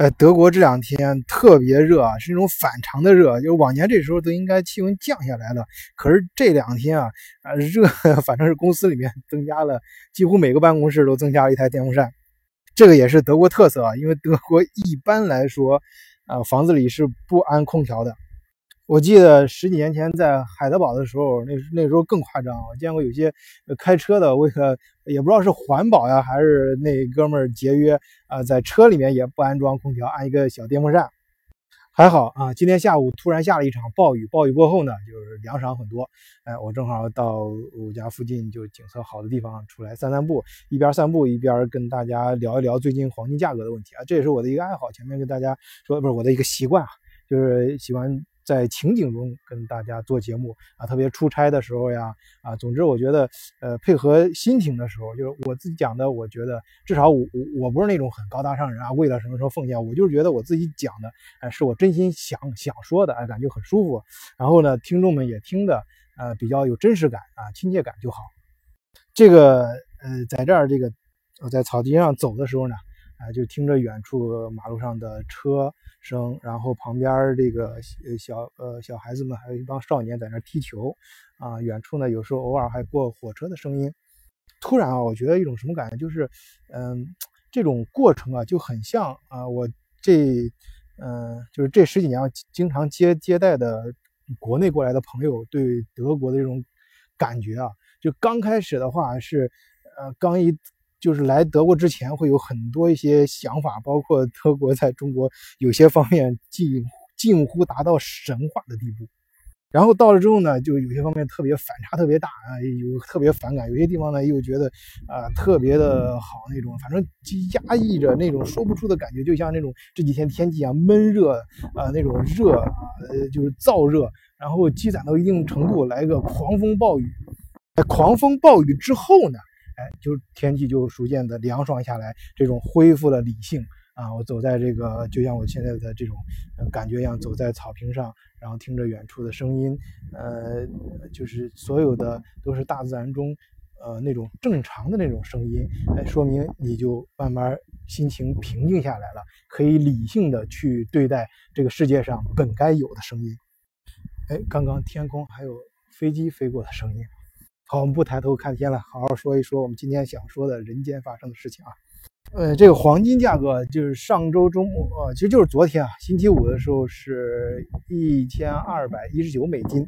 呃，德国这两天特别热啊，是那种反常的热，就往年这时候都应该气温降下来了，可是这两天啊，啊热，反正是公司里面增加了，几乎每个办公室都增加了一台电风扇，这个也是德国特色啊，因为德国一般来说，啊房子里是不安空调的。我记得十几年前在海德堡的时候，那那时候更夸张。我见过有些开车的，为了也不知道是环保呀，还是那哥们儿节约啊，在车里面也不安装空调，安一个小电风扇。还好啊，今天下午突然下了一场暴雨，暴雨过后呢，就是凉爽很多。哎，我正好到我家附近就景色好的地方出来散散步，一边散步一边跟大家聊一聊最近黄金价格的问题啊，这也是我的一个爱好。前面跟大家说，不是我的一个习惯啊，就是喜欢。在情景中跟大家做节目啊，特别出差的时候呀，啊，总之我觉得，呃，配合心情的时候，就是我自己讲的，我觉得至少我我不是那种很高大上人啊，为了什么什么奉献，我就是觉得我自己讲的，哎，是我真心想想说的，哎，感觉很舒服，然后呢，听众们也听的，呃，比较有真实感啊，亲切感就好。这个，呃，在这儿这个我在草地上走的时候呢。啊，就听着远处马路上的车声，然后旁边这个小呃小孩子们，还有一帮少年在那踢球，啊，远处呢有时候偶尔还过火车的声音。突然啊，我觉得一种什么感觉，就是嗯，这种过程啊就很像啊，我这嗯就是这十几年经常接接待的国内过来的朋友对德国的这种感觉啊，就刚开始的话是呃刚一。就是来德国之前会有很多一些想法，包括德国在中国有些方面近近乎达到神话的地步。然后到了之后呢，就有些方面特别反差特别大啊，有特别反感；有些地方呢又觉得啊特别的好那种，反正压抑着那种说不出的感觉，就像那种这几天天气啊闷热啊那种热啊，呃就是燥热，然后积攒到一定程度来个狂风暴雨。在狂风暴雨之后呢？哎，就天气就逐渐的凉爽下来，这种恢复了理性啊！我走在这个，就像我现在的这种感觉一样，走在草坪上，然后听着远处的声音，呃，就是所有的都是大自然中，呃，那种正常的那种声音，哎，说明你就慢慢心情平静下来了，可以理性的去对待这个世界上本该有的声音。哎，刚刚天空还有飞机飞过的声音。好，我们不抬头看天了，好好说一说我们今天想说的人间发生的事情啊。呃，这个黄金价格就是上周周末，呃，其实就是昨天啊，星期五的时候是一千二百一十九美金，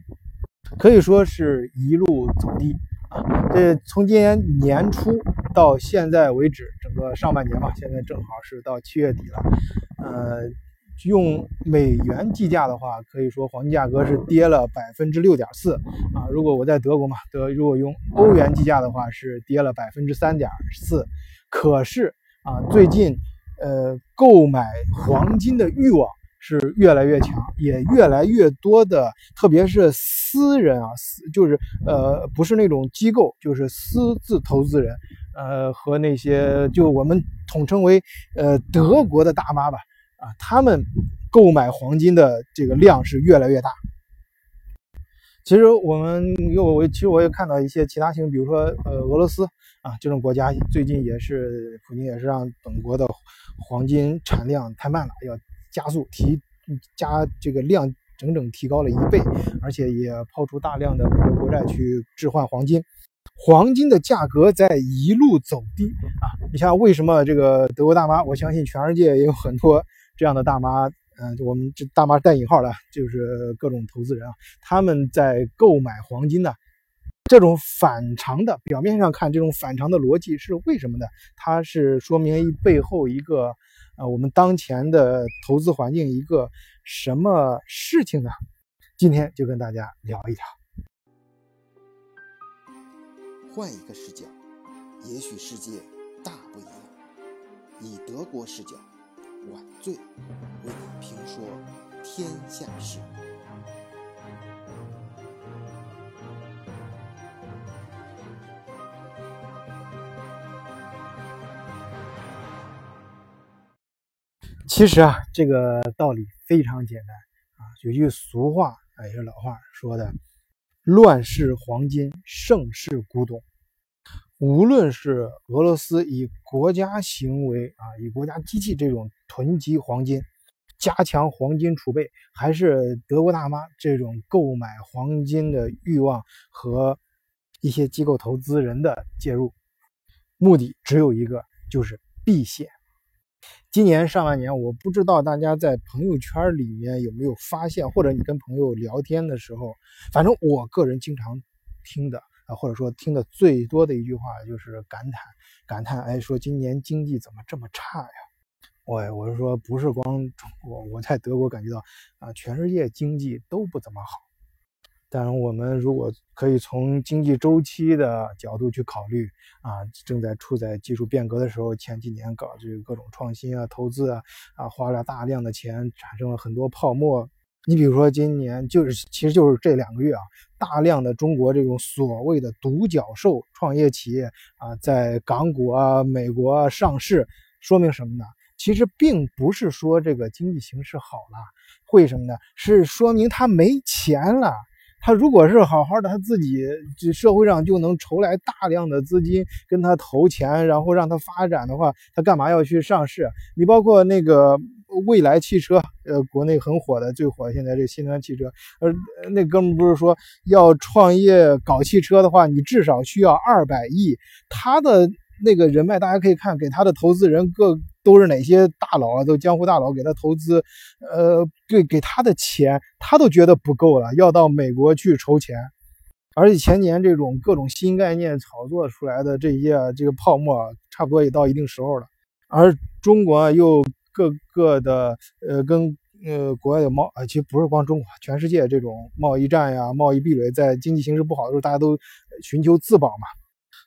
可以说是一路走低啊。这从今年年初到现在为止，整个上半年吧，现在正好是到七月底了，呃。用美元计价的话，可以说黄金价格是跌了百分之六点四啊。如果我在德国嘛，德如果用欧元计价的话，是跌了百分之三点四。可是啊，最近呃，购买黄金的欲望是越来越强，也越来越多的，特别是私人啊，私就是呃，不是那种机构，就是私自投资人，呃，和那些就我们统称为呃德国的大妈吧。啊，他们购买黄金的这个量是越来越大。其实我们又我其实我也看到一些其他新闻，比如说呃俄罗斯啊这种国家最近也是普京也是让本国的黄金产量太慢了，要加速提加这个量整整提高了一倍，而且也抛出大量的美国国债去置换黄金。黄金的价格在一路走低啊！你像为什么这个德国大妈？我相信全世界也有很多。这样的大妈，嗯，我们这大妈带引号的，就是各种投资人啊，他们在购买黄金呢，这种反常的，表面上看这种反常的逻辑是为什么呢？它是说明背后一个，呃，我们当前的投资环境一个什么事情呢？今天就跟大家聊一聊。换一个视角，也许世界大不一样。以德国视角。晚醉为你评说天下事。其实啊，这个道理非常简单啊。有句俗话啊，也是老话说的：“乱世黄金，盛世古董。”无论是俄罗斯以国家行为啊，以国家机器这种囤积黄金，加强黄金储备，还是德国大妈这种购买黄金的欲望和一些机构投资人的介入，目的只有一个，就是避险。今年上半年，我不知道大家在朋友圈里面有没有发现，或者你跟朋友聊天的时候，反正我个人经常听的。或者说听的最多的一句话就是感叹，感叹，哎，说今年经济怎么这么差呀？我我是说，不是光中国，我在德国感觉到，啊，全世界经济都不怎么好。当然，我们如果可以从经济周期的角度去考虑，啊，正在处在技术变革的时候，前几年搞这个各种创新啊、投资啊，啊，花了大量的钱，产生了很多泡沫。你比如说，今年就是，其实就是这两个月啊，大量的中国这种所谓的独角兽创业企业啊，在港股啊、美国啊上市，说明什么呢？其实并不是说这个经济形势好了，为什么呢？是说明他没钱了。他如果是好好的，他自己这社会上就能筹来大量的资金跟他投钱，然后让他发展的话，他干嘛要去上市？你包括那个未来汽车，呃，国内很火的，最火现在这新能源汽车，呃，那哥们不是说要创业搞汽车的话，你至少需要二百亿，他的那个人脉，大家可以看给他的投资人各。都是哪些大佬啊？都江湖大佬给他投资，呃，对，给他的钱他都觉得不够了，要到美国去筹钱。而且前年这种各种新概念炒作出来的这些这个泡沫，差不多也到一定时候了。而中国又各个的呃跟呃国外的贸啊，其实不是光中国，全世界这种贸易战呀、贸易壁垒，在经济形势不好的时候，大家都寻求自保嘛。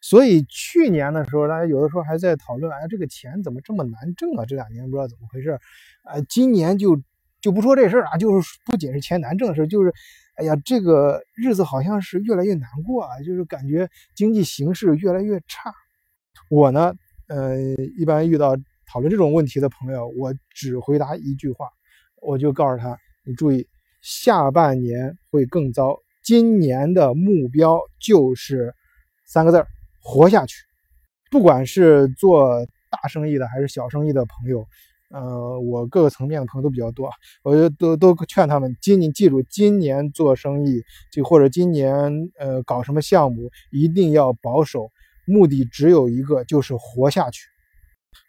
所以去年的时候，大家有的时候还在讨论，哎，这个钱怎么这么难挣啊？这两年不知道怎么回事，啊，今年就就不说这事儿啊，就是不仅是钱难挣的事，就是，哎呀，这个日子好像是越来越难过啊，就是感觉经济形势越来越差。我呢，呃，一般遇到讨论这种问题的朋友，我只回答一句话，我就告诉他，你注意，下半年会更糟，今年的目标就是三个字儿。活下去，不管是做大生意的还是小生意的朋友，呃，我各个层面的朋友都比较多，我就都都劝他们，今你记住，今年做生意就或者今年呃搞什么项目，一定要保守，目的只有一个，就是活下去。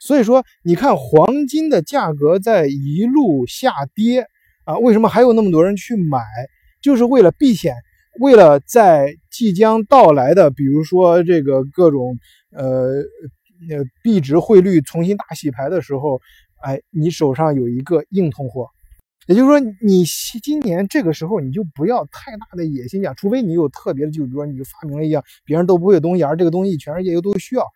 所以说，你看黄金的价格在一路下跌啊，为什么还有那么多人去买？就是为了避险。为了在即将到来的，比如说这个各种呃呃币值汇率重新大洗牌的时候，哎，你手上有一个硬通货，也就是说，你今年这个时候你就不要太大的野心讲，除非你有特别的，就比如说你就发明了一样别人都不会的东西，而这个东西全世界又都需要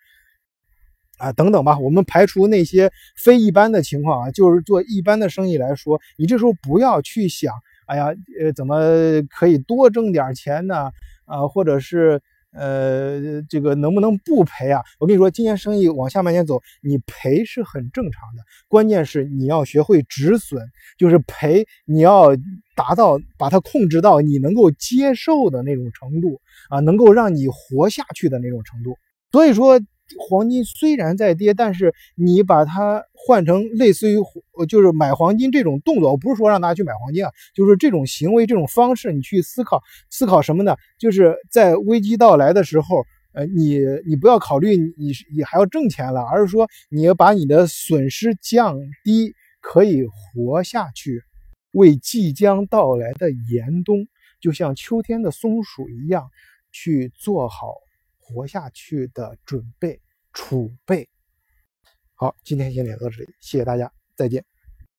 啊等等吧。我们排除那些非一般的情况啊，就是做一般的生意来说，你这时候不要去想。哎呀，呃，怎么可以多挣点钱呢？啊，或者是呃，这个能不能不赔啊？我跟你说，今年生意往下半年走，你赔是很正常的。关键是你要学会止损，就是赔你要达到把它控制到你能够接受的那种程度啊，能够让你活下去的那种程度。所以说。黄金虽然在跌，但是你把它换成类似于就是买黄金这种动作，我不是说让大家去买黄金啊，就是这种行为、这种方式，你去思考思考什么呢？就是在危机到来的时候，呃，你你不要考虑你你还要挣钱了，而是说你要把你的损失降低，可以活下去，为即将到来的严冬，就像秋天的松鼠一样，去做好。活下去的准备储备。好，今天先聊到这里，谢谢大家，再见。